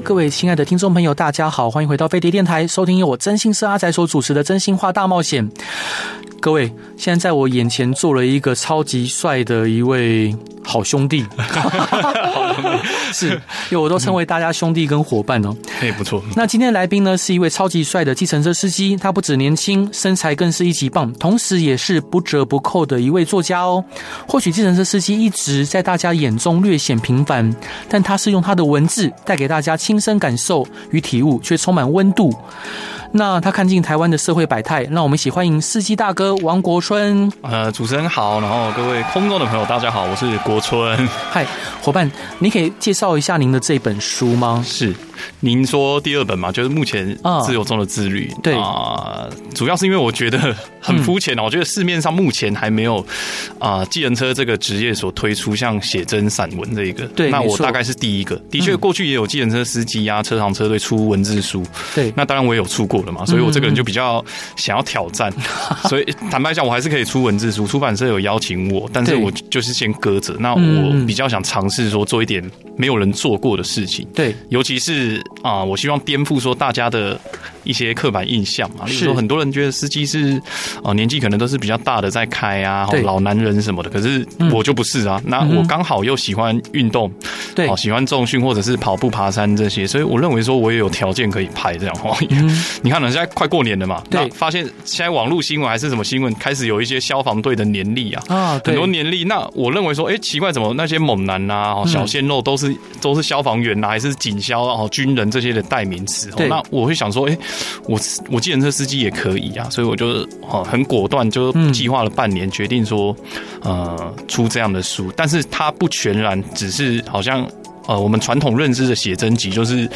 各位亲爱的听众朋友，大家好，欢迎回到飞碟电台，收听由我真心是阿仔所主持的《真心话大冒险》。各位，现在在我眼前坐了一个超级帅的一位。好兄弟，是，因为我都称为大家兄弟跟伙伴哦。嘿，不错。那今天的来宾呢，是一位超级帅的计程车司机，他不止年轻，身材更是一级棒，同时也是不折不扣的一位作家哦。或许计程车司机一直在大家眼中略显平凡，但他是用他的文字带给大家亲身感受与体悟，却充满温度。那他看尽台湾的社会百态，让我们一起欢迎司机大哥王国春。呃，主持人好，然后各位空中的朋友大家好，我是国春。嗨，伙伴，你可以介绍一下您的这本书吗？是。您说第二本嘛，就是目前自由中的自律。对啊，主要是因为我觉得很肤浅哦。我觉得市面上目前还没有啊，计程车这个职业所推出像写真散文这一个。对，那我大概是第一个。的确，过去也有计程车司机啊、车行车队出文字书。对，那当然我也有出过了嘛，所以我这个人就比较想要挑战。所以坦白讲，我还是可以出文字书。出版社有邀请我，但是我就是先搁着。那我比较想尝试说做一点没有人做过的事情。对，尤其是。啊，我希望颠覆说大家的一些刻板印象嘛，例如说很多人觉得司机是哦年纪可能都是比较大的在开啊，老男人什么的，可是我就不是啊。那我刚好又喜欢运动，对，喜欢重训或者是跑步、爬山这些，所以我认为说我也有条件可以拍这样哦。你看呢，现在快过年了嘛，对，发现现在网络新闻还是什么新闻，开始有一些消防队的年历啊，啊，很多年历。那我认为说，哎，奇怪，怎么那些猛男啊、小鲜肉都是都是消防员呐，还是警消啊？军人这些的代名词，那我会想说，哎，我我计程车司机也可以啊，所以我就哦很果断，就计划了半年，决定说，呃，出这样的书。但是它不全然只是好像呃我们传统认知的写真集，就是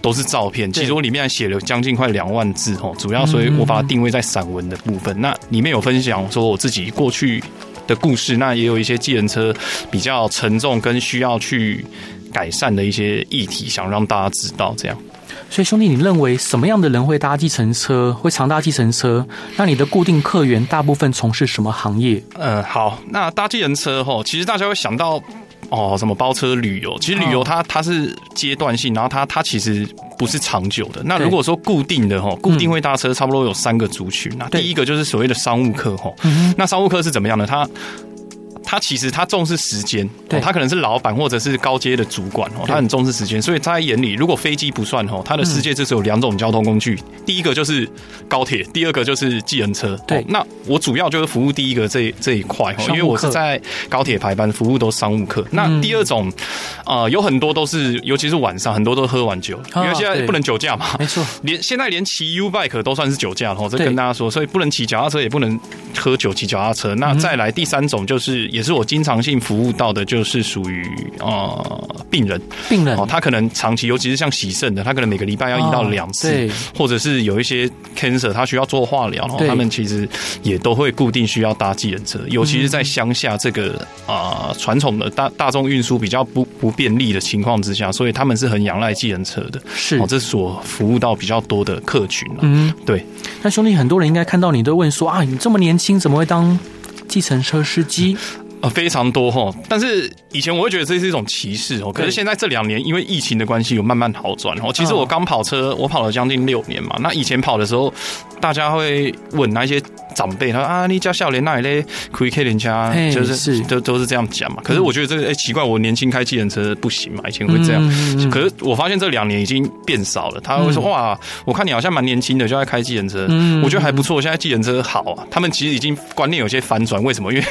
都是照片。其实我里面还写了将近快两万字哦，主要所以我把它定位在散文的部分。那里面有分享说我自己过去的故事，那也有一些计程车比较沉重跟需要去。改善的一些议题，想让大家知道这样。所以，兄弟，你认为什么样的人会搭计程车，会常搭计程车？那你的固定客源大部分从事什么行业？嗯，好，那搭计程车吼，其实大家会想到哦，什么包车旅游？其实旅游它它是阶段性，然后它它其实不是长久的。那如果说固定的吼，固定会搭车，差不多有三个族群。那第一个就是所谓的商务客吼，那商务客是怎么样的？他他其实他重视时间，对，他可能是老板或者是高阶的主管哦，他很重视时间，所以在他眼里，如果飞机不算哦，他的世界就是有两种交通工具，第一个就是高铁，第二个就是计程车。对，那我主要就是服务第一个这这一块哦，因为我是在高铁排班，服务都是商务客。那第二种，呃，有很多都是，尤其是晚上，很多都喝完酒，因为现在不能酒驾嘛，没错，连现在连骑 U bike 都算是酒驾哦，这跟大家说，所以不能骑脚踏车，也不能喝酒骑脚踏车。那再来第三种就是。也是我经常性服务到的，就是属于呃病人，病人。哦，他可能长期，尤其是像洗肾的，他可能每个礼拜要一到两次，对，或者是有一些 cancer，他需要做化疗，然后他们其实也都会固定需要搭计程车，尤其是在乡下这个啊传统的大大众运输比较不不便利的情况之下，所以他们是很仰赖计程车的，是。哦，这是我服务到比较多的客群了，嗯，对。那兄弟，很多人应该看到你都问说啊，你这么年轻，怎么会当计程车司机？非常多哈，但是以前我会觉得这是一种歧视哦，可是现在这两年因为疫情的关系有慢慢好转哦。其实我刚跑车，我跑了将近六年嘛，那以前跑的时候，大家会问那些。长辈他说啊，你家笑脸那里嘞？可以开人家，就是是都都是这样讲嘛。可是我觉得这个哎、欸、奇怪，我年轻开计程车不行嘛，以前会这样。嗯嗯、可是我发现这两年已经变少了。他会说哇，我看你好像蛮年轻的，就在开计程车。嗯，我觉得还不错。现在计程车好啊，他们其实已经观念有些反转。为什么？因为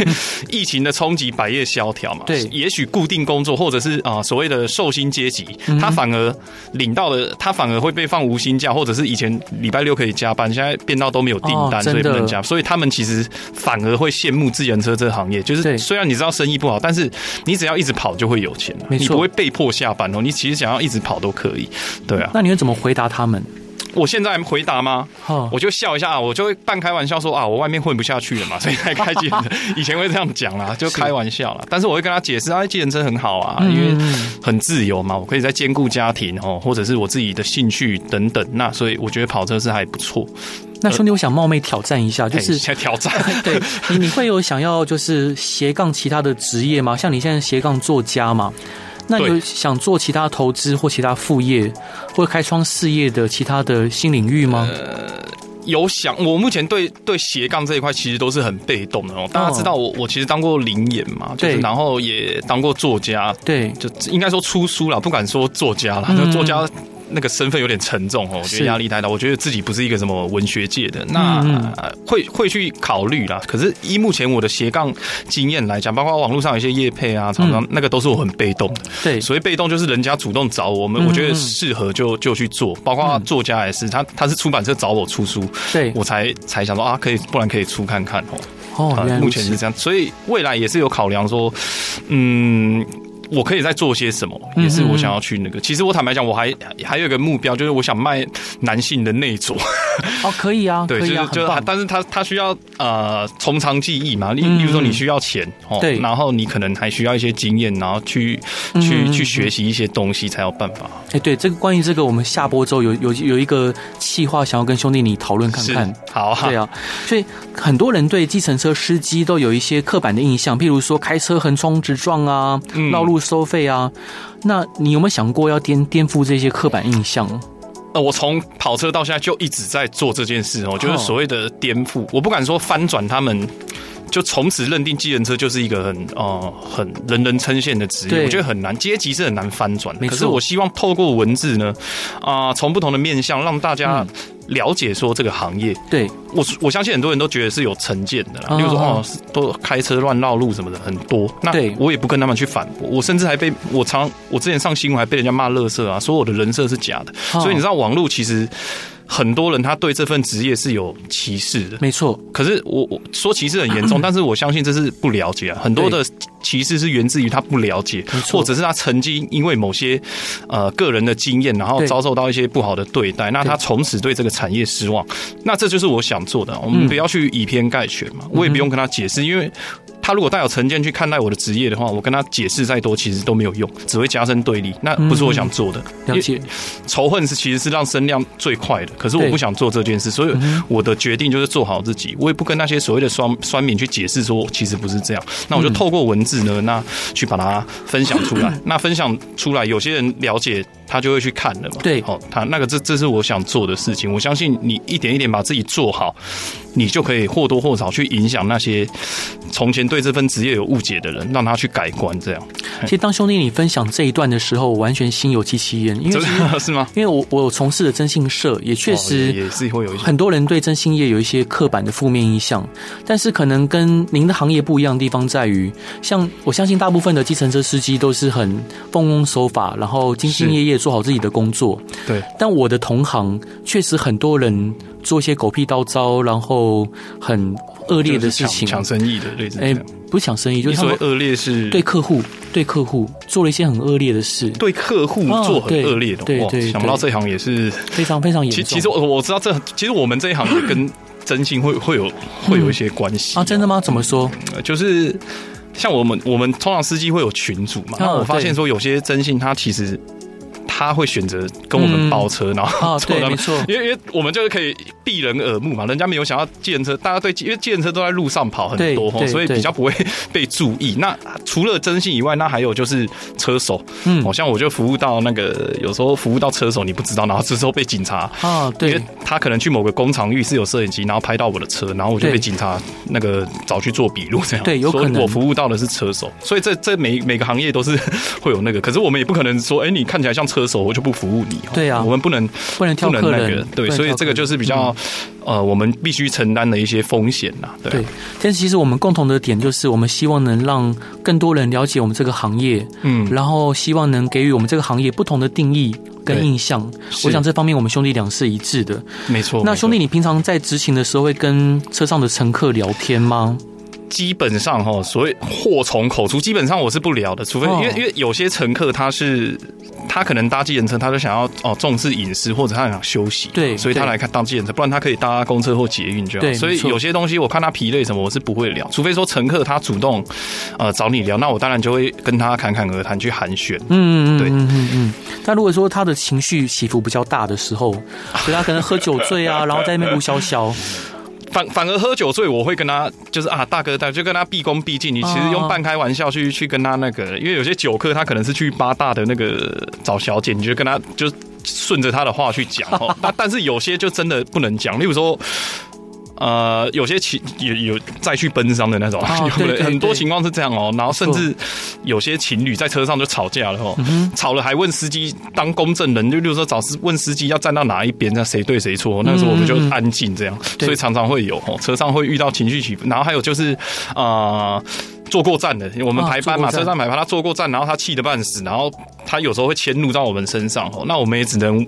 疫情的冲击，百业萧条嘛。对，也许固定工作或者是啊所谓的寿星阶级，他反而领到了，他反而会被放无薪假，或者是以前礼拜六可以加班，现在变到都没有订单，哦、所以不能加。所以他们其实反而会羡慕自行车这个行业，就是虽然你知道生意不好，但是你只要一直跑就会有钱，你不会被迫下班哦。你其实想要一直跑都可以，对啊。那你会怎么回答他们？我现在回答吗？哦我就笑一下，我就会半开玩笑说啊，我外面混不下去了嘛，所以才开计程车。以前会这样讲啦，就开玩笑啦。但是我会跟他解释啊，计程车很好啊，因为很自由嘛，我可以在兼顾家庭哦，或者是我自己的兴趣等等。那所以我觉得跑车是还不错。那兄弟，我想冒昧挑战一下，就是先挑战。对你，你会有想要就是斜杠其他的职业吗？像你现在斜杠作家嘛？那有想做其他投资或其他副业，或开创事业的其他的新领域吗？呃，有想，我目前对对斜杠这一块其实都是很被动的哦。大家知道我我其实当过灵演嘛，就是然后也当过作家，对，就应该说出书了，不敢说作家了，就作家。那个身份有点沉重哦，我觉得压力太大。我觉得自己不是一个什么文学界的，那会会去考虑啦。可是依目前我的斜杠经验来讲，包括网络上有些业配啊，常常那个都是我很被动的。对，所谓被动就是人家主动找我们，我觉得适合就就去做。包括作家也是，他他是出版社找我出书，对我才才想说啊，可以，不然可以出看看哦。哦，目前是这样，所以未来也是有考量说，嗯。我可以再做些什么，也是我想要去那个。其实我坦白讲，我还还有一个目标，就是我想卖男性的内着。哦，可以啊，对，就是就是，但是他他需要呃从长计议嘛。例例如说，你需要钱哦，对，然后你可能还需要一些经验，然后去去去学习一些东西，才有办法。哎，对，这个关于这个，我们下播之后有有有一个企划，想要跟兄弟你讨论看看。好啊，对啊，所以很多人对计程车司机都有一些刻板的印象，譬如说开车横冲直撞啊，绕路。收费啊？那你有没有想过要颠颠覆这些刻板印象？呃，我从跑车到现在就一直在做这件事哦，就是所谓的颠覆。我不敢说翻转他们，就从此认定计程车就是一个很呃很人人称羡的职业。我觉得很难，阶级是很难翻转。可是我希望透过文字呢，啊，从不同的面向让大家。了解说这个行业，对我我相信很多人都觉得是有成见的啦，例如说哦，都开车乱绕路什么的很多。那我也不跟他们去反驳，我甚至还被我常我之前上新闻还被人家骂乐色啊，说我的人设是假的。所以你知道网络其实。很多人他对这份职业是有歧视的，没错。可是我我说歧视很严重，但是我相信这是不了解啊。很多的歧视是源自于他不了解，或者是他曾经因为某些呃个人的经验，然后遭受到一些不好的对待，那他从此对这个产业失望。那这就是我想做的，我们不要去以偏概全嘛。我也不用跟他解释，因为。他如果带有成见去看待我的职业的话，我跟他解释再多，其实都没有用，只会加深对立。那不是我想做的。了解，仇恨是其实是让声量最快的，可是我不想做这件事，所以我的决定就是做好自己。我也不跟那些所谓的酸酸民去解释说，其实不是这样。那我就透过文字呢，那去把它分享出来。那分享出来，有些人了解。他就会去看了嘛。对，好，他那个这这是我想做的事情。我相信你一点一点把自己做好，你就可以或多或少去影响那些从前对这份职业有误解的人，让他去改观。这样，其实当兄弟你分享这一段的时候，我完全心有戚戚焉。因为是吗？因为我我从事的征信社，也确实也是会有一些很多人对征信业有一些刻板的负面印象。但是可能跟您的行业不一样的地方在于，像我相信大部分的计程车司机都是很奉公守法，然后兢兢业业。做好自己的工作，对。但我的同行确实很多人做一些狗屁倒灶，然后很恶劣的事情，抢生意的类似。哎，不是抢生意，就是所谓恶劣是对客户，对客户做了一些很恶劣的事，对客户做很恶劣的。对对，想不到这一行也是非常非常严重。其实我我知道这，其实我们这一行也跟征信会会有会有一些关系啊？真的吗？怎么说？就是像我们我们通常司机会有群组嘛，那我发现说有些征信他其实。他会选择跟我们包车，然后错，因为因为我们就是可以避人耳目嘛，人家没有想要计程车，大家对，因为计程车都在路上跑很多，所以比较不会被注意。那除了征信以外，那还有就是车手，嗯，好像我就服务到那个有时候服务到车手，你不知道，然后这时候被警察啊，对，因为他可能去某个工厂浴室有摄影机，然后拍到我的车，然后我就被警察那个找去做笔录这样，对，有可能。我服务到的是车手，所以这这每每个行业都是 会有那个，可是我们也不可能说，哎，你看起来像车。手我就不服务你。对啊，我们不能不能挑客人。对，所以这个就是比较呃，我们必须承担的一些风险呐。对，但是其实我们共同的点就是，我们希望能让更多人了解我们这个行业，嗯，然后希望能给予我们这个行业不同的定义跟印象。我想这方面我们兄弟俩是一致的。没错。那兄弟，你平常在执勤的时候会跟车上的乘客聊天吗？基本上哈，所谓祸从口出，基本上我是不聊的，除非因为因为有些乘客他是他可能搭计程车，他就想要哦重视隐私，或者他想休息，对，所以他来看搭计程车，不然他可以搭公车或捷运这样。对，所以有些东西我看他疲累什么，我是不会聊，除非说乘客他主动呃找你聊，那我当然就会跟他侃侃而谈去寒暄。嗯嗯，对，嗯嗯嗯。但如果说他的情绪起伏比较大的时候，所以他可能喝酒醉啊，然后在那边卢小小。反反而喝酒醉，我会跟他就是啊，大哥大，就跟他毕恭毕敬。你其实用半开玩笑去去跟他那个，因为有些酒客他可能是去八大的那个找小姐，你就跟他就顺着他的话去讲哦。但 但是有些就真的不能讲，例如说。呃，有些情有有再去奔丧的那种，很多情况是这样哦。然后甚至有些情侣在车上就吵架了哦，嗯、吵了还问司机当公证人，就比如说找司问司机要站到哪一边，那谁对谁错。那时候我们就安静这样，所以常常会有哦，车上会遇到情绪起伏。然后还有就是啊、呃，坐过站的，我们排班嘛，车上排班，他坐过站，然后他气得半死，然后他有时候会迁怒到我们身上哦，那我们也只能。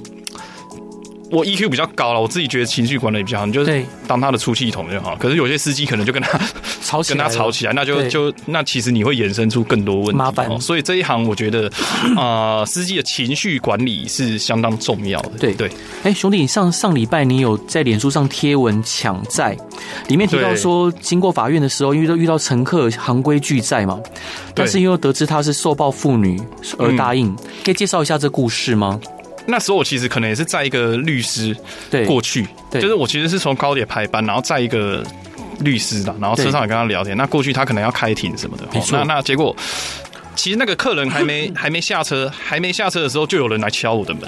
我 EQ 比较高了，我自己觉得情绪管理比较好，你就是当他的出气筒就好。可是有些司机可能就跟他 吵起来，跟他吵起来，那就就那其实你会衍生出更多问题，麻烦。所以这一行我觉得啊、呃，司机的情绪管理是相当重要的。对。对，哎，兄弟，你上上礼拜你有在脸书上贴文抢债，里面提到说，经过法院的时候，因为都遇到乘客行规拒载嘛，但是因为得知他是受暴妇女而答应，可以介绍一下这故事吗？那时候我其实可能也是在一个律师过去，对，就是我其实是从高铁排班，然后在一个律师的，然后车上也跟他聊天。那过去他可能要开庭什么的，那那结果其实那个客人还没 还没下车，还没下车的时候就有人来敲我的门，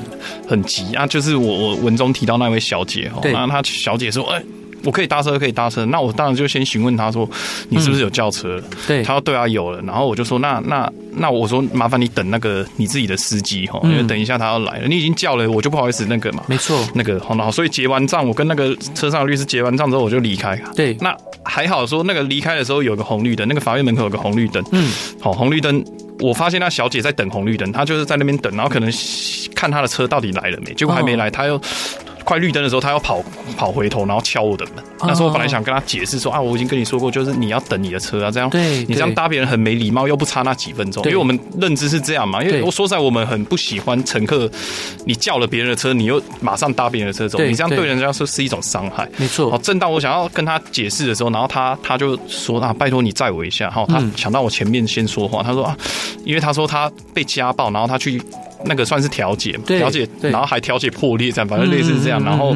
很急啊！就是我我文中提到那位小姐哦，那她小姐说，哎。我可以搭车，可以搭车。那我当然就先询问他说：“你是不是有叫车？”嗯、对，他说：“对啊，有了。”然后我就说：“那那那我说麻烦你等那个你自己的司机哈，因为等一下他要来了。你已经叫了，我就不好意思那个嘛。没错，那个好，然后所以结完账，我跟那个车上的律师结完账之后，我就离开。对，那还好说那个离开的时候有个红绿灯，那个法院门口有个红绿灯。嗯，好，红绿灯，我发现那小姐在等红绿灯，她就是在那边等，然后可能看她的车到底来了没，结果还没来，她又。快绿灯的时候，他要跑跑回头，然后敲我的门。那时候我本来想跟他解释说啊，我已经跟你说过，就是你要等你的车啊，这样对你这样搭别人很没礼貌，又不差那几分钟。因为我们认知是这样嘛，因为我说实在，我们很不喜欢乘客你叫了别人的车，你又马上搭别人的车走，你这样对人家说是一种伤害。没错。好，正当我想要跟他解释的时候，然后他他就说啊，拜托你载我一下。哈，他抢到我前面先说话，他说啊，因为他说他被家暴，然后他去。那个算是调解嘛？调解，然后还调解破裂这样，反正类似这样。然后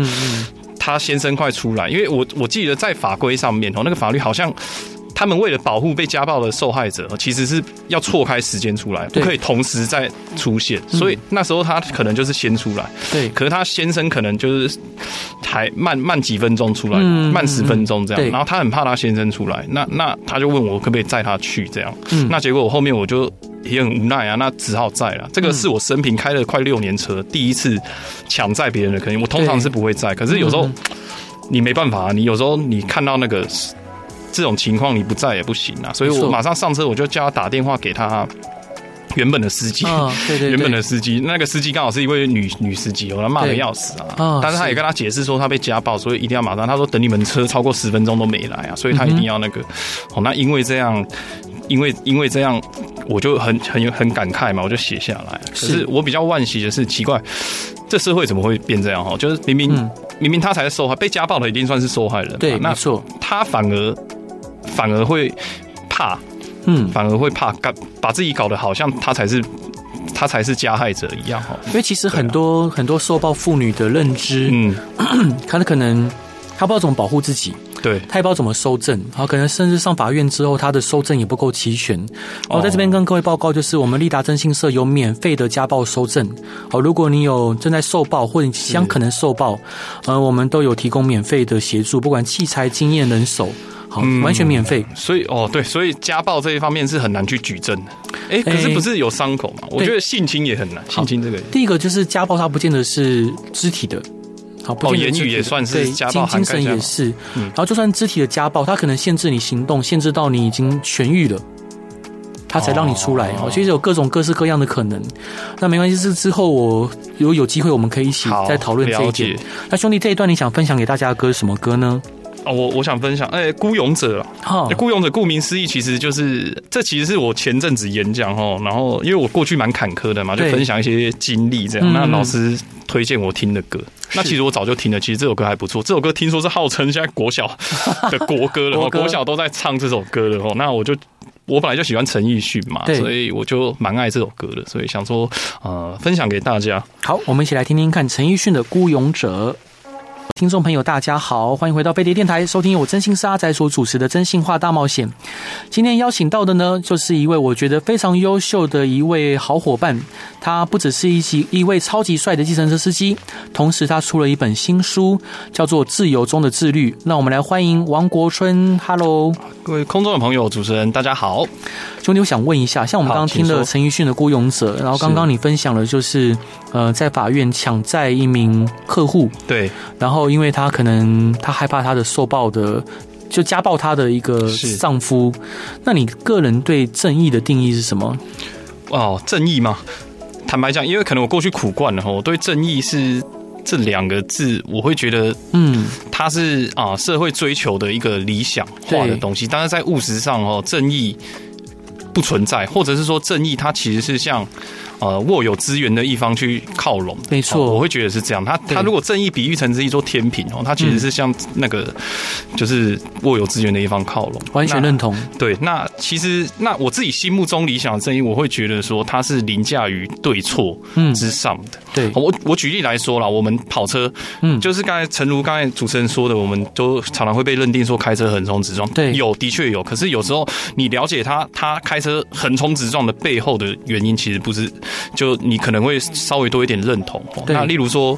他先生快出来，因为我我记得在法规上面哦，那个法律好像。他们为了保护被家暴的受害者，其实是要错开时间出来，不可以同时再出现。所以那时候他可能就是先出来，对。可是他先生可能就是还慢慢几分钟出来，慢十分钟这样。然后他很怕他先生出来，那那他就问我可不可以载他去这样。那结果我后面我就也很无奈啊，那只好载了。这个是我生平开了快六年车，第一次抢载别人的，可能我通常是不会载。可是有时候你没办法，你有时候你看到那个。这种情况你不在也不行啊，所以我马上上车，我就叫他打电话给他原本的司机，原本的司机，那个司机刚好是一位女女司机，我他骂的要死啊！但是他也跟他解释说他被家暴，所以一定要马上。他说等你们车超过十分钟都没来啊，所以他一定要那个。哦，那因为这样，因为因为这样，我就很很有很感慨嘛，我就写下来。可是我比较惋惜的是，奇怪，这社会怎么会变这样？哈，就是明明明明他才是受害，被家暴的一定算是受害人。对，没错，他反而。反而会怕，嗯，反而会怕，搞把自己搞得好像他才是他才是加害者一样哈。因为其实很多、啊、很多受暴妇女的认知，嗯，她的可能她不知道怎么保护自己，对，他也不知道怎么收证，然后可能甚至上法院之后，他的收证也不够齐全。我在这边跟各位报告，就是我们立达征信社有免费的家暴收证。好，如果你有正在受暴或者你将可能受暴，呃，我们都有提供免费的协助，不管器材、经验、人手。好，完全免费、嗯，所以哦，对，所以家暴这一方面是很难去举证的。哎、欸，可是不是有伤口吗？欸、我觉得性侵也很难。性侵这个，第一个就是家暴，它不见得是肢体的，好，不见得肢体的，言语也算是家暴，精神也是。嗯，然后就算肢体的家暴，他可能限制你行动，限制到你已经痊愈了，他才让你出来。哦，其实有各种各式各样的可能。那没关系，是之后我如果有机会，我们可以一起再讨论这一点。那兄弟，这一段你想分享给大家的歌是什么歌呢？哦，我我想分享，哎、欸，孤勇者啊，哈，孤勇者顾名思义，其实就是这其实是我前阵子演讲哦，然后因为我过去蛮坎坷的嘛，就分享一些经历这样，那老师推荐我听的歌，那其实我早就听了，其实这首歌还不错，这首歌听说是号称现在国小 的国歌了，国小都在唱这首歌了哦，那我就。我本来就喜欢陈奕迅嘛，所以我就蛮爱这首歌的，所以想说，呃，分享给大家。好，我们一起来听听看陈奕迅的《孤勇者》。听众朋友，大家好，欢迎回到飞碟电台，收听由我真心是阿仔所主持的《真心话大冒险》。今天邀请到的呢，就是一位我觉得非常优秀的一位好伙伴。他不只是一级一位超级帅的计程车司机，同时他出了一本新书，叫做《自由中的自律》。那我们来欢迎王国春。Hello，各位空中的朋友，主持人大家好。兄弟，我想问一下，像我们刚刚听了陈奕迅的《孤勇者》，然后刚刚你分享了，就是呃，在法院抢债一名客户，对，然后。因为他可能他害怕他的受暴的就家暴他的一个丈夫，那你个人对正义的定义是什么？哦，正义嘛？坦白讲，因为可能我过去苦惯了哈，我对正义是这两个字，我会觉得嗯，它是啊社会追求的一个理想化的东西，但是在务实上哦，正义不存在，或者是说正义它其实是像。呃，握有资源的一方去靠拢，没错，我会觉得是这样。他他如果正义比喻成是一座天平哦，他其实是向那个，就是握有资源的一方靠拢，完全认同。对，那其实那我自己心目中理想的正义，我会觉得说它是凌驾于对错之上的。对，我我举例来说啦，我们跑车，嗯，就是刚才陈如刚才主持人说的，我们都常常会被认定说开车横冲直撞，对，有的确有。可是有时候你了解他，他开车横冲直撞的背后的原因，其实不是。就你可能会稍微多一点认同，那例如说。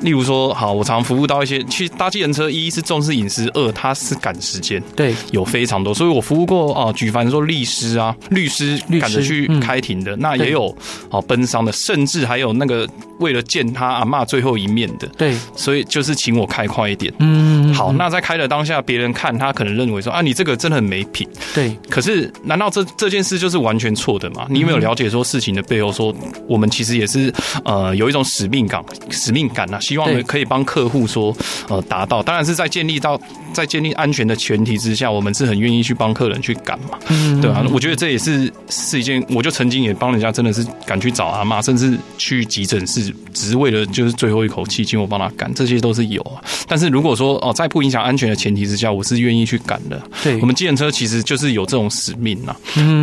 例如说，好，我常服务到一些，其实搭计程车，一是重视隐私，二它是赶时间，对，有非常多，所以我服务过啊，举凡说律师啊，律师赶着去开庭的，那也有哦奔丧的，甚至还有那个为了见他阿妈最后一面的，对，所以就是请我开快一点，嗯，好，那在开的当下，别人看他可能认为说啊，你这个真的很没品，对，可是难道这这件事就是完全错的吗？你有没有了解说事情的背后，说我们其实也是呃有一种使命感，使命感啊。希望可以帮客户说，呃，达到，当然是在建立到在建立安全的前提之下，我们是很愿意去帮客人去赶嘛，嗯。对啊，我觉得这也是是一件，我就曾经也帮人家真的是赶去找阿妈，甚至去急诊室，只是为了就是最后一口气，请我帮他赶，这些都是有啊。但是如果说哦，在不影响安全的前提之下，我是愿意去赶的。对，我们计程车其实就是有这种使命呐，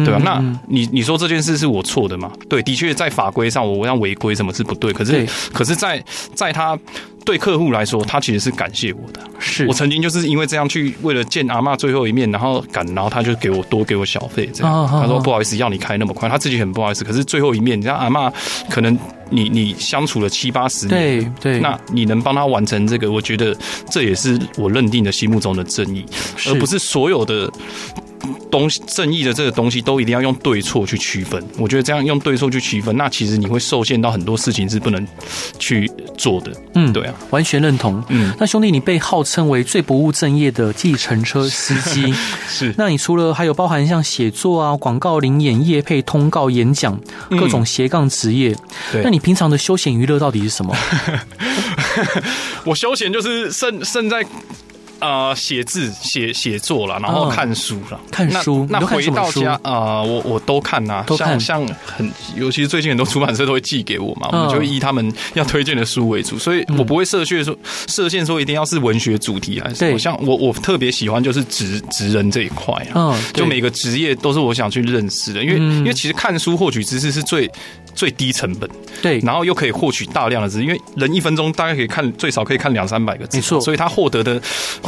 对吧？那你你说这件事是我错的吗？对，的确在法规上我要违规什么是不对，可是可是在在他。对客户来说，他其实是感谢我的。是我曾经就是因为这样去为了见阿嬷最后一面，然后赶，然后他就给我多给我小费，这样。他说不好意思，要你开那么快，他自己很不好意思。可是最后一面，你知道阿嬷可能你你相处了七八十年，对对，那你能帮他完成这个，我觉得这也是我认定的心目中的正义，而不是所有的。东西正义的这个东西都一定要用对错去区分，我觉得这样用对错去区分，那其实你会受限到很多事情是不能去做的。嗯，对啊，完全认同。嗯，那兄弟，你被号称为最不务正业的计程车司机，是？那你除了还有包含像写作啊、广告、临演、业配、通告、演讲各种斜杠职业，对，那你平常的休闲娱乐到底是什么？我休闲就是胜胜在。呃，写字、写写作了，然后看书了。看书，那回到家啊，我我都看呐，都看。像很，尤其是最近很多出版社都会寄给我嘛，我们就以他们要推荐的书为主，所以我不会设限说设限说一定要是文学主题还是什么。像我我特别喜欢就是职职人这一块啊，嗯，就每个职业都是我想去认识的，因为因为其实看书获取知识是最。最低成本，对，然后又可以获取大量的知识，因为人一分钟大概可以看最少可以看两三百个字，没错，所以他获得的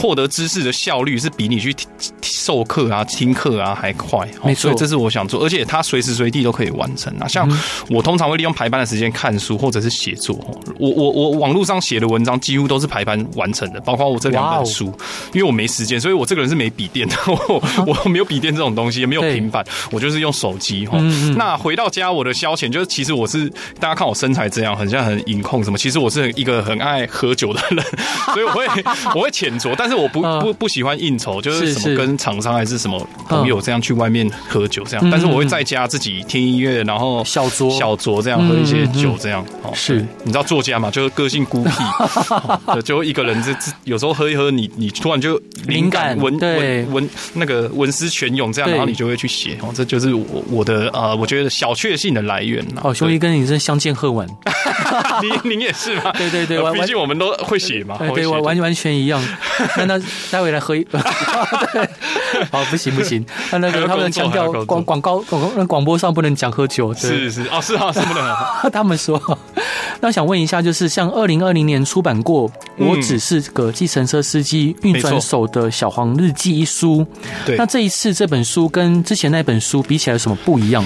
获得知识的效率是比你去授课啊、听课啊还快，没错，所以这是我想做，而且他随时随地都可以完成啊。像我通常会利用排班的时间看书或者是写作，我我我网络上写的文章几乎都是排班完成的，包括我这两本书，因为我没时间，所以我这个人是没笔电的，我我没有笔电这种东西，也没有平板，我就是用手机哈。那回到家，我的消遣就是。其实我是大家看我身材这样，很像很饮控什么。其实我是一个很爱喝酒的人，所以我会 我会浅酌。但是是我不不不喜欢应酬，就是什么跟厂商还是什么朋友这样去外面喝酒这样。但是我会在家自己听音乐，然后小酌。小酌这样喝一些酒这样。哦，是，你知道作家嘛，就是个性孤僻，就一个人这有时候喝一喝，你你突然就灵感文文文那个文思泉涌这样，然后你就会去写。哦，这就是我我的呃，我觉得小确幸的来源。哦，兄弟跟你是相见恨晚，您您也是吗？对对对，毕竟我们都会写嘛，对，完完完全一样。那那待会来喝一，对，好，不行不行，那那个他们强调广广告广广播上不能讲喝酒，是是哦，是啊，是不能。他们说，那想问一下，就是像二零二零年出版过《我只是个计程车司机运转手的小黄日记》一书，对，那这一次这本书跟之前那本书比起来有什么不一样？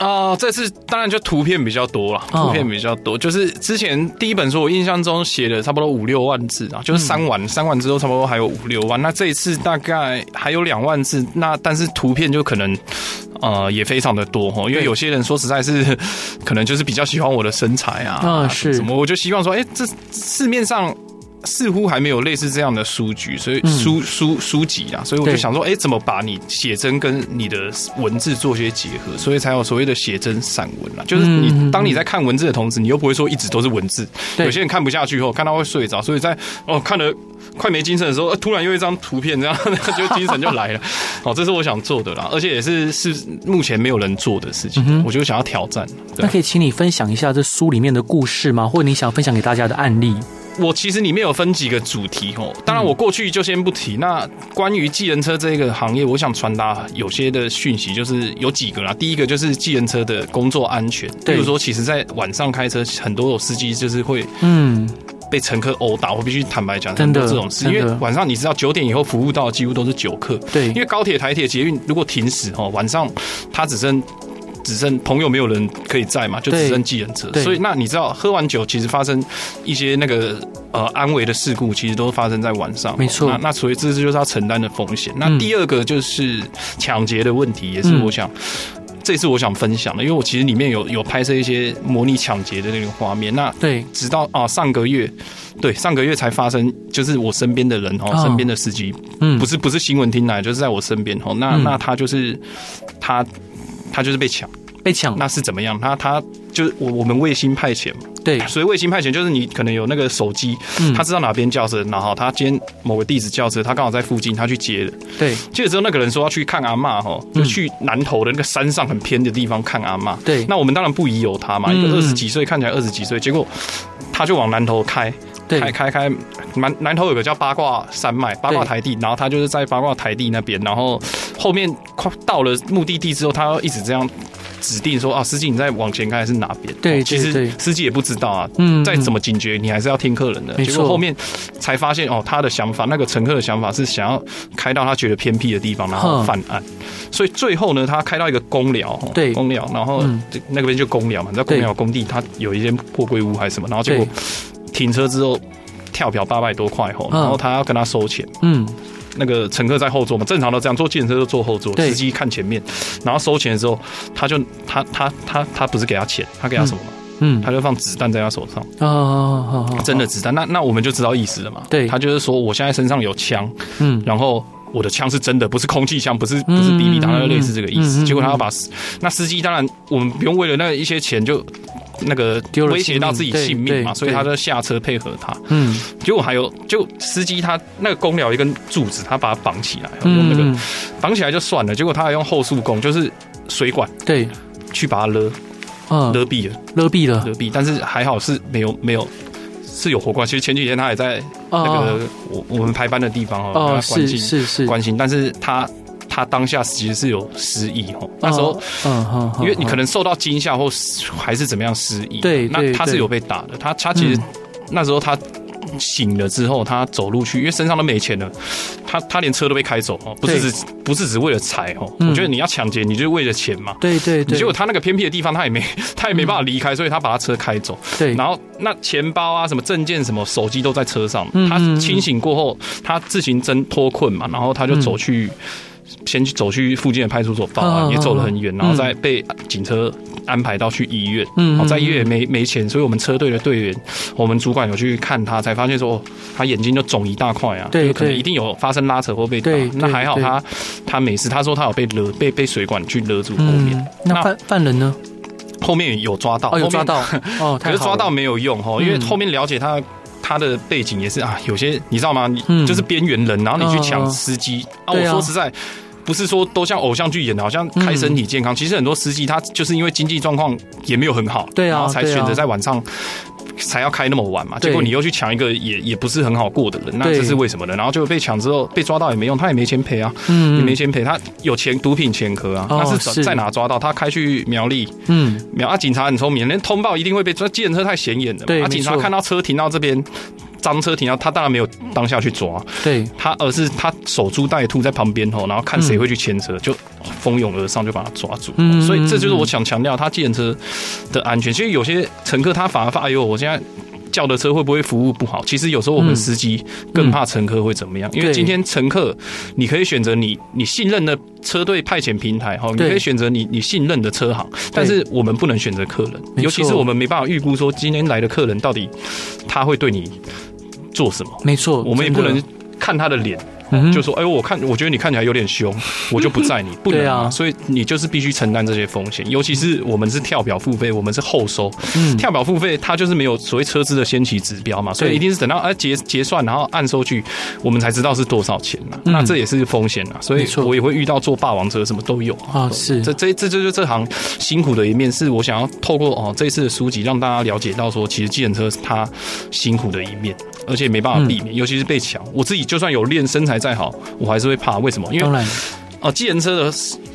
啊、呃，这次当然就图片比较多了，图片比较多。Oh. 就是之前第一本书，我印象中写了差不多五六万字啊，就是删完删、嗯、完之后，差不多还有五六万。那这一次大概还有两万字，那但是图片就可能呃也非常的多哈，因为有些人说实在是可能就是比较喜欢我的身材啊，啊是什么，我就希望说，哎、欸，这市面上。似乎还没有类似这样的书局，所以书书书籍啊，所以我就想说，哎，怎么把你写真跟你的文字做些结合，所以才有所谓的写真散文啊。就是你当你在看文字的同时，你又不会说一直都是文字，有些人看不下去后看到会睡着，所以在哦看了快没精神的时候，突然又一张图片，这样 就精神就来了。哦，这是我想做的啦，而且也是是目前没有人做的事情，我就想要挑战。那可以请你分享一下这书里面的故事吗？或者你想分享给大家的案例？我其实里面有分几个主题哦，当然我过去就先不提。那关于计程车这个行业，我想传达有些的讯息，就是有几个啦。第一个就是计程车的工作安全，比如说，其实，在晚上开车，很多有司机就是会嗯被乘客殴打。我必须坦白讲，真的这种事，因为晚上你知道九点以后服务到几乎都是酒客，对，因为高铁、台铁、捷运如果停驶哦，晚上它只剩。只剩朋友没有人可以在嘛，就只剩计程车。所以那你知道，喝完酒其实发生一些那个呃安危的事故，其实都发生在晚上。没错。那那所以这就是他承担的风险。那第二个就是抢劫的问题，也是我想，这是我想分享的，因为我其实里面有有拍摄一些模拟抢劫的那个画面。那对，直到啊上个月，对上个月才发生，就是我身边的人哦，身边的司机，嗯，不是不是新闻听来，就是在我身边哦。那那他就是他。他就是被抢，被抢，那是怎么样？他他就是我我们卫星派遣嘛，对，所以卫星派遣就是你可能有那个手机，嗯，他知道哪边叫车，然后他今天某个地址叫车，他刚好在附近，他去接的，对，接了之后那个人说要去看阿嬷哈，就去南头的那个山上很偏的地方看阿嬷，对，那我们当然不疑有他嘛，一个二十几岁看起来二十几岁，结果他就往南头开。开开开，南南头有个叫八卦山脉，八卦台地，然后他就是在八卦台地那边，然后后面快到了目的地之后，他要一直这样指定说啊，司机你再往前开还是哪边？对，其实司机也不知道啊，嗯，再怎么警觉，你还是要听客人的。结果后面才发现哦，他的想法，那个乘客的想法是想要开到他觉得偏僻的地方，然后犯案。所以最后呢，他开到一个公寮，对，公寮，然后那边就公寮嘛，你知道工寮工地，他有一间货柜屋还是什么，然后结果。停车之后跳表八百多块吼，然后他要跟他收钱。嗯，那个乘客在后座嘛，正常都这样，坐计程车就坐后座，司机看前面。然后收钱的时候，他就他他他他不是给他钱，他给他什么？嗯，他就放子弹在他手上。哦，真的子弹？那那我们就知道意思了嘛。对，他就是说我现在身上有枪，嗯，然后我的枪是真的，不是空气枪，不是不是 BB 弹，他就类似这个意思。结果他要把那司机，当然我们不用为了那一些钱就。那个威胁到自己性命嘛，所以他就下车配合他。嗯，结果还有就司机他那个工寮一根柱子，他把它绑起来，用那个绑起来就算了。结果他还用后速弓，就是水管对，去把它勒，嗯，勒毙了，勒毙了，勒毙。但是还好是没有没有是有活过。其实前几天他也在那个我我们排班的地方哦，关心是是关心，但是他。他当下其实是有失忆哦，那时候，嗯，因为你可能受到惊吓或还是怎么样失忆，对，那他是有被打的，他他其实那时候他醒了之后，他走路去，因为身上都没钱了，他他连车都被开走哦，不是只不是只为了财哦，我觉得你要抢劫，你就是为了钱嘛，对对对，结果他那个偏僻的地方，他也没 他也没办法离开，所以他把他车开走，对，然后那钱包啊什么证件什么手机都在车上，他清醒过后，他自行挣脱困嘛，然后他就走去。先去走去附近的派出所报案，也走了很远，然后再被警车安排到去医院。嗯，在医院也没没钱，所以我们车队的队员，我们主管有去看他，才发现说他眼睛就肿一大块啊，对，可能一定有发生拉扯或被打。那还好他他没事，他说他有被勒被被水管去勒住后面。那犯犯人呢？后面有抓到，有抓到 哦，可是抓到没有用哦，因为后面了解他。他的背景也是啊，有些你知道吗？你就是边缘人，然后你去抢司机啊！我说实在，不是说都像偶像剧演的，好像开身体健康。其实很多司机他就是因为经济状况也没有很好，对啊，然后才选择在晚上才要开那么晚嘛。结果你又去抢一个也也不是很好过的人，那这是为什么呢？然后就被抢之后被抓到也没用，他也没钱赔啊，嗯，也没钱赔。他有钱毒品前科啊，那是在哪抓到？他开去苗栗，嗯，苗啊，警察很聪明，连通报一定会被抓。计程车太显眼了，对，警察看到车停到这边。赃车停到，他当然没有当下去抓，对他，而是他守株待兔在旁边吼，然后看谁会去牵车，就蜂拥而上，就把他抓住。嗯，所以这就是我想强调他计程车的安全。其实有些乘客他反而发，哎呦，我现在叫的车会不会服务不好？其实有时候我们司机更怕乘客会怎么样，因为今天乘客你可以选择你你信任的车队派遣平台哈，你可以选择你你信任的车行，但是我们不能选择客人，尤其是我们没办法预估说今天来的客人到底他会对你。做什么？没错，我们也不能看他的脸。就说哎，我看我觉得你看起来有点凶，我就不载你，不能啊。所以你就是必须承担这些风险，尤其是我们是跳表付费，我们是后收。嗯，跳表付费它就是没有所谓车资的先期指标嘛，所以一定是等到哎结结算然后按收据，我们才知道是多少钱嘛。那这也是风险啊，所以我也会遇到坐霸王车什么都有啊。是，这这这就是这行辛苦的一面，是我想要透过哦这一次的书籍让大家了解到说，其实计程车它辛苦的一面，而且没办法避免，尤其是被抢。我自己就算有练身材再好，我还是会怕。为什么？因为，哦，计程车的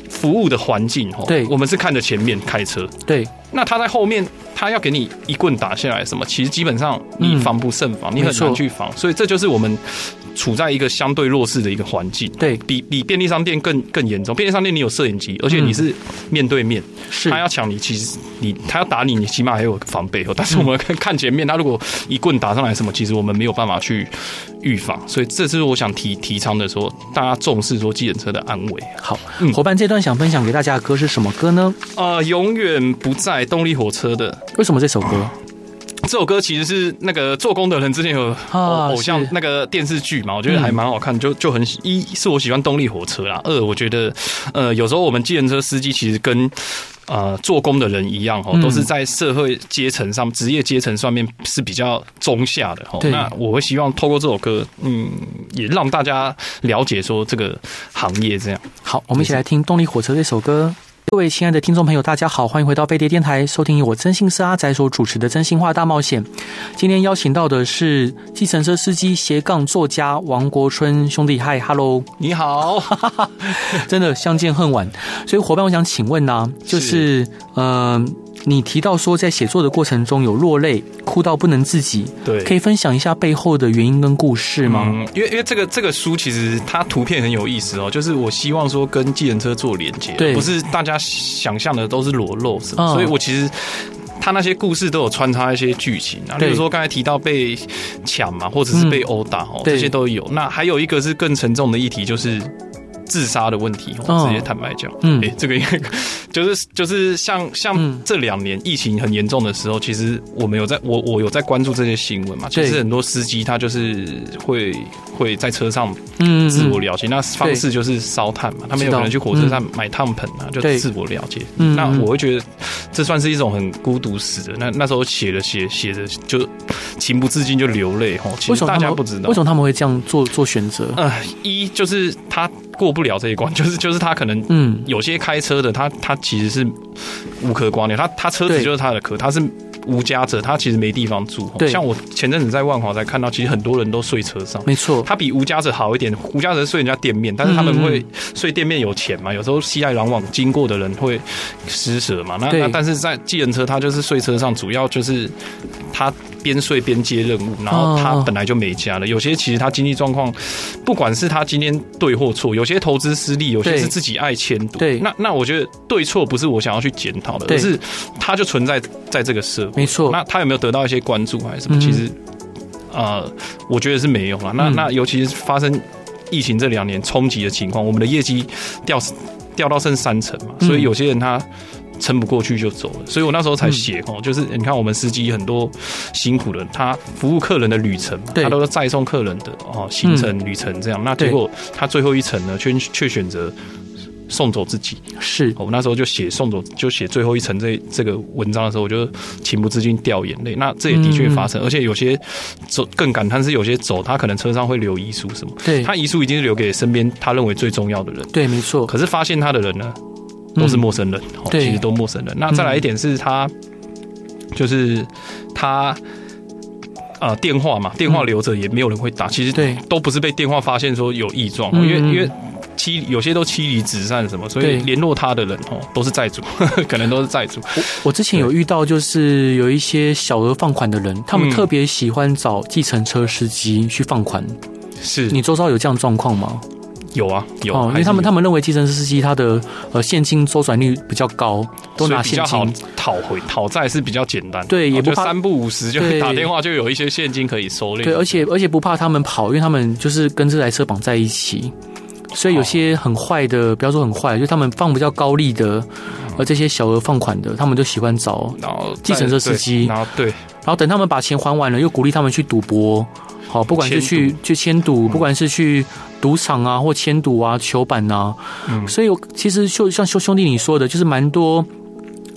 服务的环境，哦，对，我们是看着前面开车，对，那他在后面。他要给你一棍打下来，什么？其实基本上你防不胜防，嗯、你很难去防，所以这就是我们处在一个相对弱势的一个环境。对，比比便利商店更更严重。便利商店你有摄影机，而且你是面对面，是、嗯、他要抢你，其实你他要打你，你起码还有防备。但是我们看 看前面，他如果一棍打上来，什么？其实我们没有办法去预防。所以这是我想提提倡的说，说大家重视说计程车的安危。好，嗯、伙伴，这段想分享给大家的歌是什么歌呢？呃，永远不在动力火车的。为什么这首歌？这首歌其实是那个做工的人之前有偶像那个电视剧嘛，我觉得还蛮好看，就就很一是我喜欢动力火车啦，二我觉得呃有时候我们计程车司机其实跟呃做工的人一样哦，都是在社会阶层上职业阶层上面是比较中下的哈。那我会希望透过这首歌，嗯，也让大家了解说这个行业这样。好，我们一起来听动力火车这首歌。各位亲爱的听众朋友，大家好，欢迎回到飞碟电台，收听由我真心是阿仔所主持的《真心话大冒险》。今天邀请到的是计程车司机斜杠作家王国春兄弟，嗨，Hello，你好，真的相见恨晚。所以伙伴，我想请问呢、啊，就是嗯。呃你提到说，在写作的过程中有落泪，哭到不能自己，对，可以分享一下背后的原因跟故事吗？嗯，因为因为这个这个书其实它图片很有意思哦，就是我希望说跟计程车做连接，对，不是大家想象的都是裸露什么，嗯，所以我其实他那些故事都有穿插一些剧情啊，比如说刚才提到被抢嘛，或者是被殴打哦，这些都有。那还有一个是更沉重的议题，就是。自杀的问题，直接坦白讲，嗯，哎，这个应该就是就是像像这两年疫情很严重的时候，其实我们有在我我有在关注这些新闻嘛。其实很多司机他就是会会在车上自我了结，那方式就是烧炭嘛，他们有可能去火车站买炭盆啊，就自我了结。那我会觉得这算是一种很孤独死的。那那时候写了写写着就情不自禁就流泪哈。其实大家不知道为什么他们会这样做做选择。呃，一就是他。过不了这一关，就是就是他可能，嗯，有些开车的他他其实是无壳蜗牛，他他车子就是他的壳，他是。无家者，他其实没地方住。对，像我前阵子在万华才看到，其实很多人都睡车上。没错，他比无家者好一点。无家者睡人家店面，但是他们会睡店面有钱嘛？有时候熙来攘往经过的人会施舍嘛？那那但是在计程车，他就是睡车上，主要就是他边睡边接任务，然后他本来就没家了。有些其实他经济状况，不管是他今天对或错，有些投资失利，有些是自己爱迁赌。对，那那我觉得对错不是我想要去检讨的，而是他就存在在这个社会。没错，那他有没有得到一些关注还是什么？其实，呃，我觉得是没有了。那那尤其是发生疫情这两年冲击的情况，我们的业绩掉掉到剩三成嘛，所以有些人他。撑不过去就走了，所以我那时候才写哦，就是你看我们司机很多辛苦的，他服务客人的旅程，他都是载送客人的哦行程旅程这样，那结果他最后一程呢，却却选择送走自己。是。我那时候就写送走，就写最后一程这这个文章的时候，我就情不自禁掉眼泪。那这也的确发生，而且有些走更感叹是有些走，他可能车上会留遗书什么，对，他遗书已经是留给身边他认为最重要的人，对，没错。可是发现他的人呢？都是陌生人，嗯、其实都陌生人。那再来一点是他，就是他，呃，电话嘛，电话留着也没有人会打。其实对，都不是被电话发现说有异状，因为因为妻有些都妻离子散什么，所以联络他的人哦都是债主，可能都是债主。我我之前有遇到，就是有一些小额放款的人，他们特别喜欢找计程车司机去放款。是你周遭有这样状况吗？有啊，有，哦，因为他们他们认为计程车司机他的呃现金周转率比较高，都拿现金。讨回讨债是比较简单，对，也不怕三不五十就打电话就有一些现金可以收。对，而且而且不怕他们跑，因为他们就是跟这台车绑在一起，所以有些很坏的，不要说很坏，就他们放比较高利的，而这些小额放款的，他们就喜欢找计程车司机，然后对，然后等他们把钱还完了，又鼓励他们去赌博。好，不管是去去签赌，不管是去赌场啊，或签赌啊、球板啊，嗯，所以其实就像兄兄弟你说的，就是蛮多。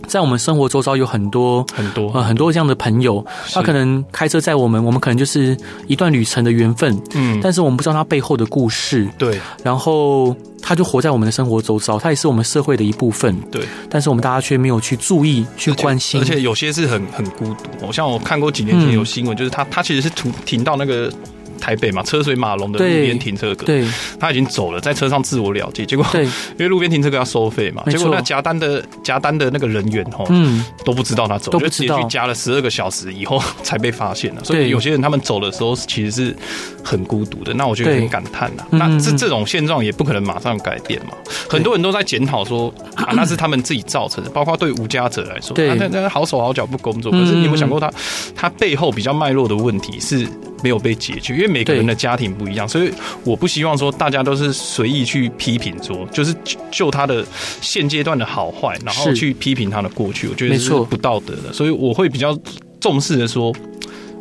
在我们生活周遭有很多很多。呃很多这样的朋友，他可能开车载我们，我们可能就是一段旅程的缘分，嗯，但是我们不知道他背后的故事，对，然后他就活在我们的生活周遭，他也是我们社会的一部分，对，但是我们大家却没有去注意去关心，而且有些是很很孤独。我像我看过几年前有新闻，就是他他其实是停停到那个。台北嘛，车水马龙的路边停车格，对，他已经走了，在车上自我了结，结果 因为路边停车格要收费嘛，结果那夹单的夹单的那个人员哦，嗯，都不知道他走，就直接去加了十二个小时以后 才被发现了。所以有些人他们走的时候其实是很孤独的，那我觉得很感叹呐。那这这种现状也不可能马上改变嘛，很多人都在检讨说啊，那是他们自己造成的，包括对无家者来说，对，那那好手好脚不工作，可是你有没有想过他他背后比较脉络的问题是？没有被解决，因为每个人的家庭不一样，所以我不希望说大家都是随意去批评说，就是就他的现阶段的好坏，然后去批评他的过去，我觉得是不道德的。所以我会比较重视的说，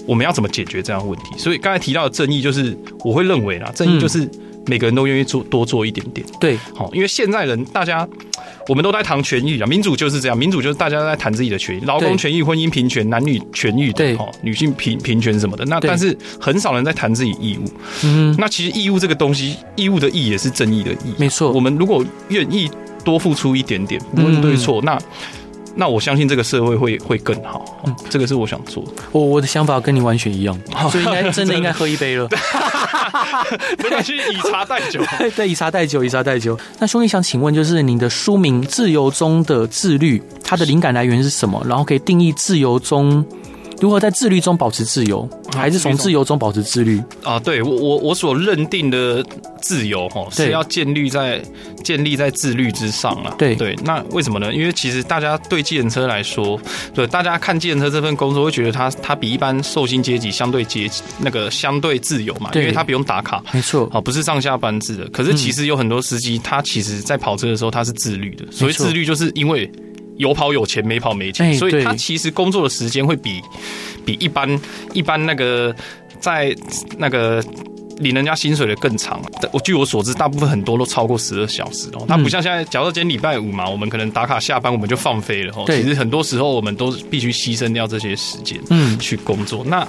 我们要怎么解决这样的问题。所以刚才提到的正义，就是我会认为啦，正义就是。每个人都愿意做多做一点点，对，好，因为现在人大家我们都在谈权益啊，民主就是这样，民主就是大家都在谈自己的权益，劳工权益、婚姻平权、男女权益的，哦，女性平平权什么的，那但是很少人在谈自己义务。嗯，那其实义务这个东西，义务的义也是正义的义，没错。我们如果愿意多付出一点点，无论对错，那。那我相信这个社会会会更好，嗯，这个是我想做的。我我的想法跟你完全一样，所以应该真的应该喝一杯了。没关系，以茶代酒。对，以茶代酒，以茶代酒。那兄弟想请问，就是你的书名《自由中的自律》，它的灵感来源是什么？然后可以定义自由中。如何在自律中保持自由，还是从自由中保持自律啊？对我我我所认定的自由哈，是要建立在建立在自律之上了。对对，那为什么呢？因为其实大家对计程车来说，对大家看计程车这份工作，会觉得他他比一般受薪阶级相对阶级那个相对自由嘛，因为它不用打卡，没错，好，不是上下班制的。可是其实有很多司机，他其实在跑车的时候他是自律的，所以自律就是因为。有跑有钱，没跑没钱，所以他其实工作的时间会比比一般一般那个在那个领人家薪水的更长。我据我所知，大部分很多都超过十二小时哦。那不像现在，假如今天礼拜五嘛，我们可能打卡下班，我们就放飞了哦。其实很多时候我们都必须牺牲掉这些时间，嗯，去工作。那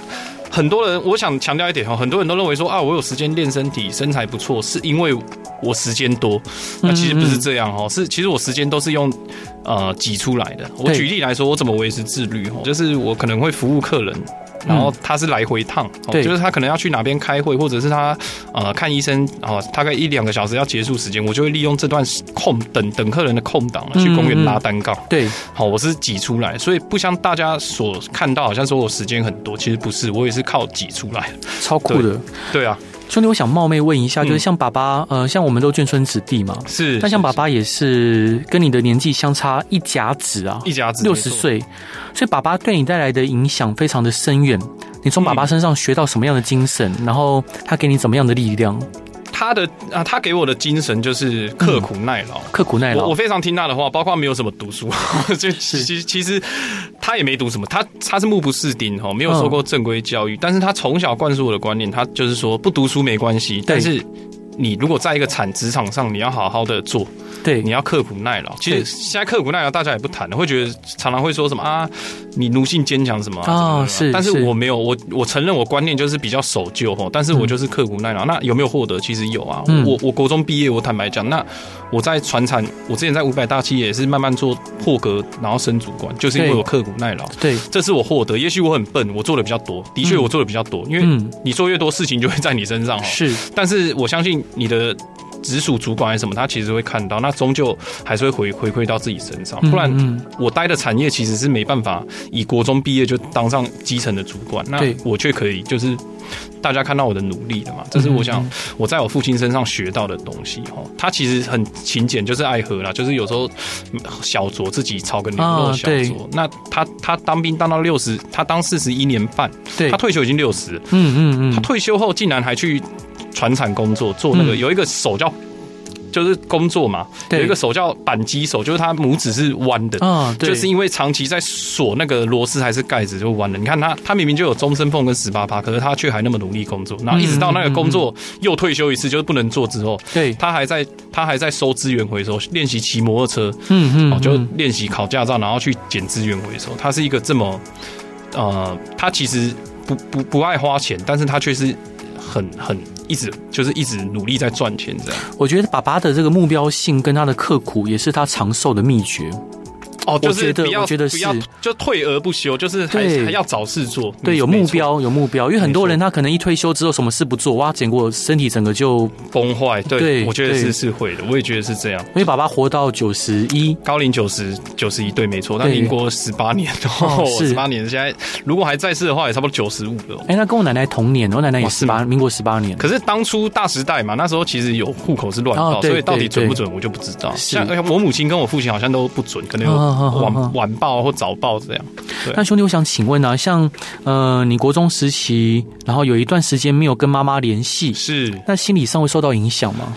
很多人，我想强调一点哦，很多人都认为说啊，我有时间练身体，身材不错，是因为我时间多。那其实不是这样哦，是其实我时间都是用。呃，挤出来的。我举例来说，我怎么维持自律？就是我可能会服务客人，然后他是来回趟，对，就是他可能要去哪边开会，或者是他呃看医生啊，大概一两个小时要结束时间，我就会利用这段空等等客人的空档去公园拉单杠。对，好，我是挤出来，所以不像大家所看到，好像说我时间很多，其实不是，我也是靠挤出来，超酷的。对啊。兄弟，我想冒昧问一下，就是像爸爸，呃，像我们都眷村子弟嘛，是，但像爸爸也是跟你的年纪相差一甲子啊，一甲子六十岁，所以爸爸对你带来的影响非常的深远。你从爸爸身上学到什么样的精神？然后他给你怎么样的力量？他的啊，他给我的精神就是刻苦耐劳，刻苦耐劳。我我非常听他的话，包括没有什么读书，就其实其实他也没读什么，他他是目不识丁哈，没有受过正规教育，但是他从小灌输我的观念，他就是说不读书没关系，但是。你如果在一个产职场上，你要好好的做，对，你要刻苦耐劳。其实现在刻苦耐劳大家也不谈了，会觉得常常会说什么啊，你奴性坚强什么啊，是。但是我没有，我我承认我观念就是比较守旧哈，但是我就是刻苦耐劳。那有没有获得？其实有啊。我我国中毕业，我坦白讲，那我在传产，我之前在五百大企业也是慢慢做破格，然后升主管，就是因为我刻苦耐劳。对，这是我获得。也许我很笨，我做的比较多，的确我做的比较多，因为你做越多事情就会在你身上哈。是，但是我相信。你的直属主管还是什么，他其实会看到，那终究还是会回回馈到自己身上。不然，我待的产业其实是没办法以国中毕业就当上基层的主管，那我却可以，就是大家看到我的努力的嘛。这是我想我在我父亲身上学到的东西。哈，他其实很勤俭，就是爱喝啦，就是有时候小酌自己炒个牛肉小酌。那他他当兵当到六十，他当四十一年半，他退休已经六十。嗯嗯嗯，他退休后竟然还去。传产工作做那个有一个手叫，就是工作嘛，有一个手叫扳机手，就是他拇指是弯的，啊，就是因为长期在锁那个螺丝还是盖子就弯了。你看他，他明明就有终身缝跟十八趴，可是他却还那么努力工作，然后一直到那个工作又退休一次，就是不能做之后，对，他还在他还在收资源回收，练习骑摩托车，嗯嗯，就练习考驾照，然后去捡资源回收。他是一个这么，呃，他其实不不不爱花钱，但是他却是很很。一直就是一直努力在赚钱，这样。我觉得爸爸的这个目标性跟他的刻苦，也是他长寿的秘诀。哦，就是不要，觉得是就退而不休，就是还还要找事做。对，有目标，有目标。因为很多人他可能一退休之后什么事不做，哇，结果身体整个就崩坏。对，我觉得是是会的，我也觉得是这样。因为爸爸活到九十一，高龄九十九十一，对，没错。那民国十八年，哦，十八年，现在如果还在世的话，也差不多九十五了。哎，那跟我奶奶同年，我奶奶也十八，民国十八年。可是当初大时代嘛，那时候其实有户口是乱报，所以到底准不准，我就不知道。像我母亲跟我父亲好像都不准，可能有晚晚。报或早报这样。那兄弟，我想请问啊，像呃，你国中时期，然后有一段时间没有跟妈妈联系，是那心理上会受到影响吗？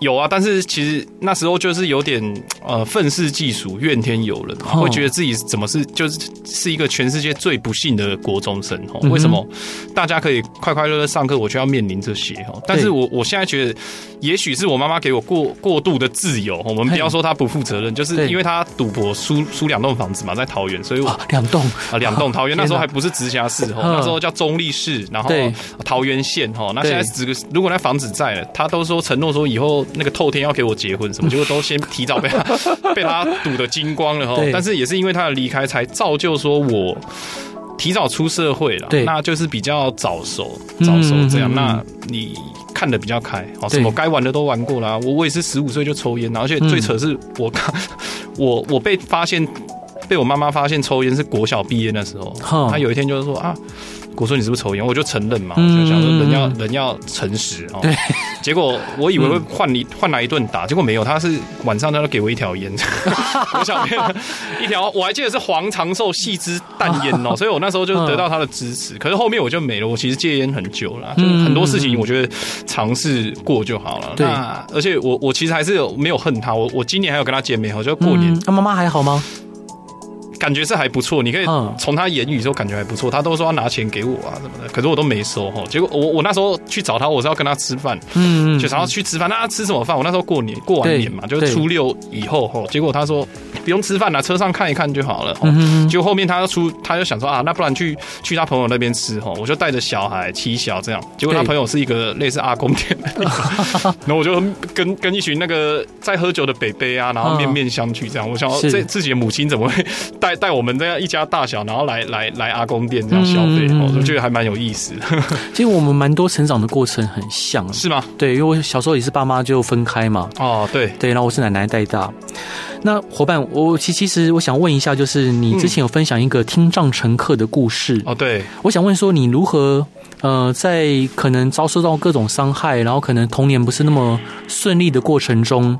有啊，但是其实那时候就是有点呃愤世嫉俗、怨天尤人，会觉得自己怎么是就是是一个全世界最不幸的国中生哦？为什么大家可以快快乐乐上课，我却要面临这些哦？但是我我现在觉得，也许是我妈妈给我过过度的自由。我们不要说她不负责任，就是因为她赌博输输两栋房子嘛，在桃园，所以我两栋啊两栋 桃园那时候还不是直辖市哦，那时候叫中立市，然后桃园县哈，那现在只如果那房子在了，他都说承诺说以后。那个透天要给我结婚什么，结果都先提早被他 被他堵得精光了哈。但是也是因为他的离开，才造就说我提早出社会了。那就是比较早熟，早熟这样。那你看的比较开，哦，什么该玩的都玩过了。我我也是十五岁就抽烟，而且最扯是我 我我被发现被我妈妈发现抽烟是国小毕业那时候，她有一天就是说啊。我说你是不是抽烟？我就承认嘛，就想说人要人要诚实哦。对，结果我以为会换一换来一顿打，结果没有，他是晚上他都给我一条烟，我想一条，我还记得是黄长寿细枝淡烟哦，所以我那时候就得到他的支持。可是后面我就没了，我其实戒烟很久了，就是很多事情我觉得尝试过就好了。对，而且我我其实还是有没有恨他，我我今年还有跟他见面，我就过年。他妈妈还好吗？感觉是还不错，你可以从他言语说感觉还不错。他都说要拿钱给我啊什么的，可是我都没收哈。结果我我那时候去找他，我是要跟他吃饭，嗯，就想要去吃饭。那他吃什么饭？我那时候过年过完年嘛，就是初六以后哈。结果他说不用吃饭了，车上看一看就好了。嗯，结果后面他要出，他就想说啊，那不然去去他朋友那边吃哈。我就带着小孩七小这样。结果他朋友是一个类似阿公店 然后我就跟跟一群那个在喝酒的北北啊，然后面面相觑这样。我想这自己的母亲怎么会带？带我们这样一家大小，然后来来来阿公店这样消费，我就觉得还蛮有意思的。其实我们蛮多成长的过程很像，是吗？对，因为我小时候也是爸妈就分开嘛。哦，对对，然后我是奶奶带大。那伙伴，我其其实我想问一下，就是你之前有分享一个听障乘客的故事哦，对，我想问说你如何呃，在可能遭受到各种伤害，然后可能童年不是那么顺利的过程中，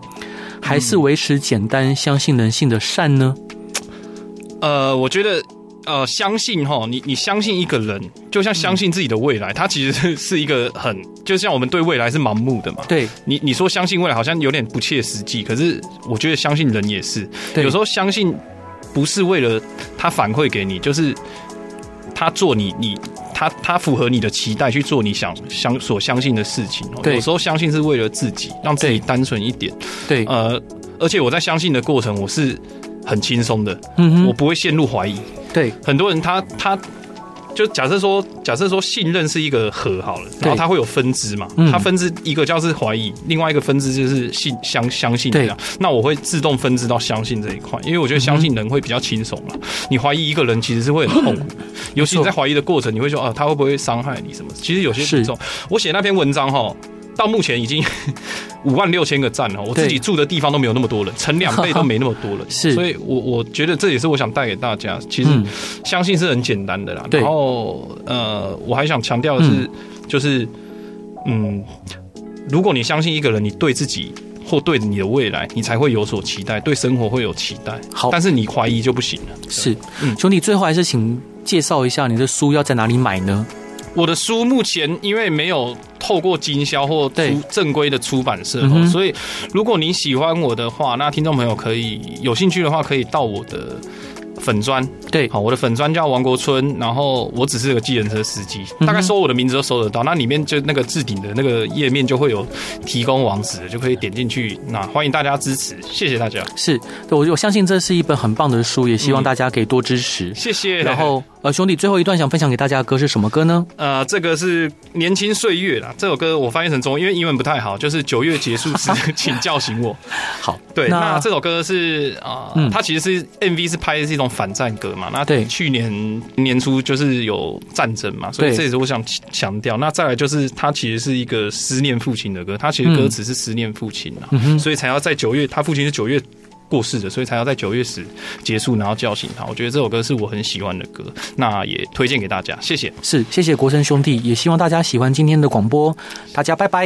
还是维持简单、相信人性的善呢？呃，我觉得呃，相信哈，你你相信一个人，就像相信自己的未来，他其实是是一个很，就像我们对未来是盲目的嘛。对，你你说相信未来好像有点不切实际，可是我觉得相信人也是，有时候相信不是为了他反馈给你，就是他做你你他他符合你的期待去做你想相所相信的事情。有时候相信是为了自己，让自己单纯一点。对，呃，而且我在相信的过程，我是很轻松的，嗯，我不会陷入怀疑。对，很多人他他就假设说，假设说信任是一个核好了，然后它会有分支嘛，它分支一个叫是怀疑，另外一个分支就是信相相信这样。那我会自动分支到相信这一块，因为我觉得相信人会比较轻松嘛。你怀疑一个人其实是会很痛苦，尤其你在怀疑的过程，你会说啊，他会不会伤害你什么？其实有些时候，我写那篇文章哈。到目前已经 五万六千个赞了，我自己住的地方都没有那么多人，乘两倍都没那么多人，是，所以我我觉得这也是我想带给大家，其实相信是很简单的啦。然后呃，我还想强调的是，就是嗯，如果你相信一个人，你对自己或对你的未来，你才会有所期待，对生活会有期待。好，但是你怀疑就不行了。是，嗯，兄弟，最后还是请介绍一下你的书要在哪里买呢？我的书目前因为没有透过经销或出正规的出版社，所以如果你喜欢我的话，那听众朋友可以有兴趣的话，可以到我的。粉砖对，好，我的粉砖叫王国春，然后我只是个计程车司机，大概搜我的名字都搜得到，那里面就那个置顶的那个页面就会有提供网址，就可以点进去。那欢迎大家支持，谢谢大家。是，我我相信这是一本很棒的书，也希望大家可以多支持。谢谢。然后呃，兄弟，最后一段想分享给大家的歌是什么歌呢？呃，这个是《年轻岁月》啦，这首歌我翻译成中文，因为英文不太好，就是九月结束时，请叫醒我。好，对，那这首歌是啊，它其实是 MV 是拍的是一种。反战歌嘛，那对去年年初就是有战争嘛，所以这也是我想强调。那再来就是，它其实是一个思念父亲的歌，它其实歌词是思念父亲啊，所以才要在九月，他父亲是九月过世的，所以才要在九月时结束，然后叫醒他。我觉得这首歌是我很喜欢的歌，那也推荐给大家，谢谢。是，谢谢国生兄弟，也希望大家喜欢今天的广播，大家拜拜。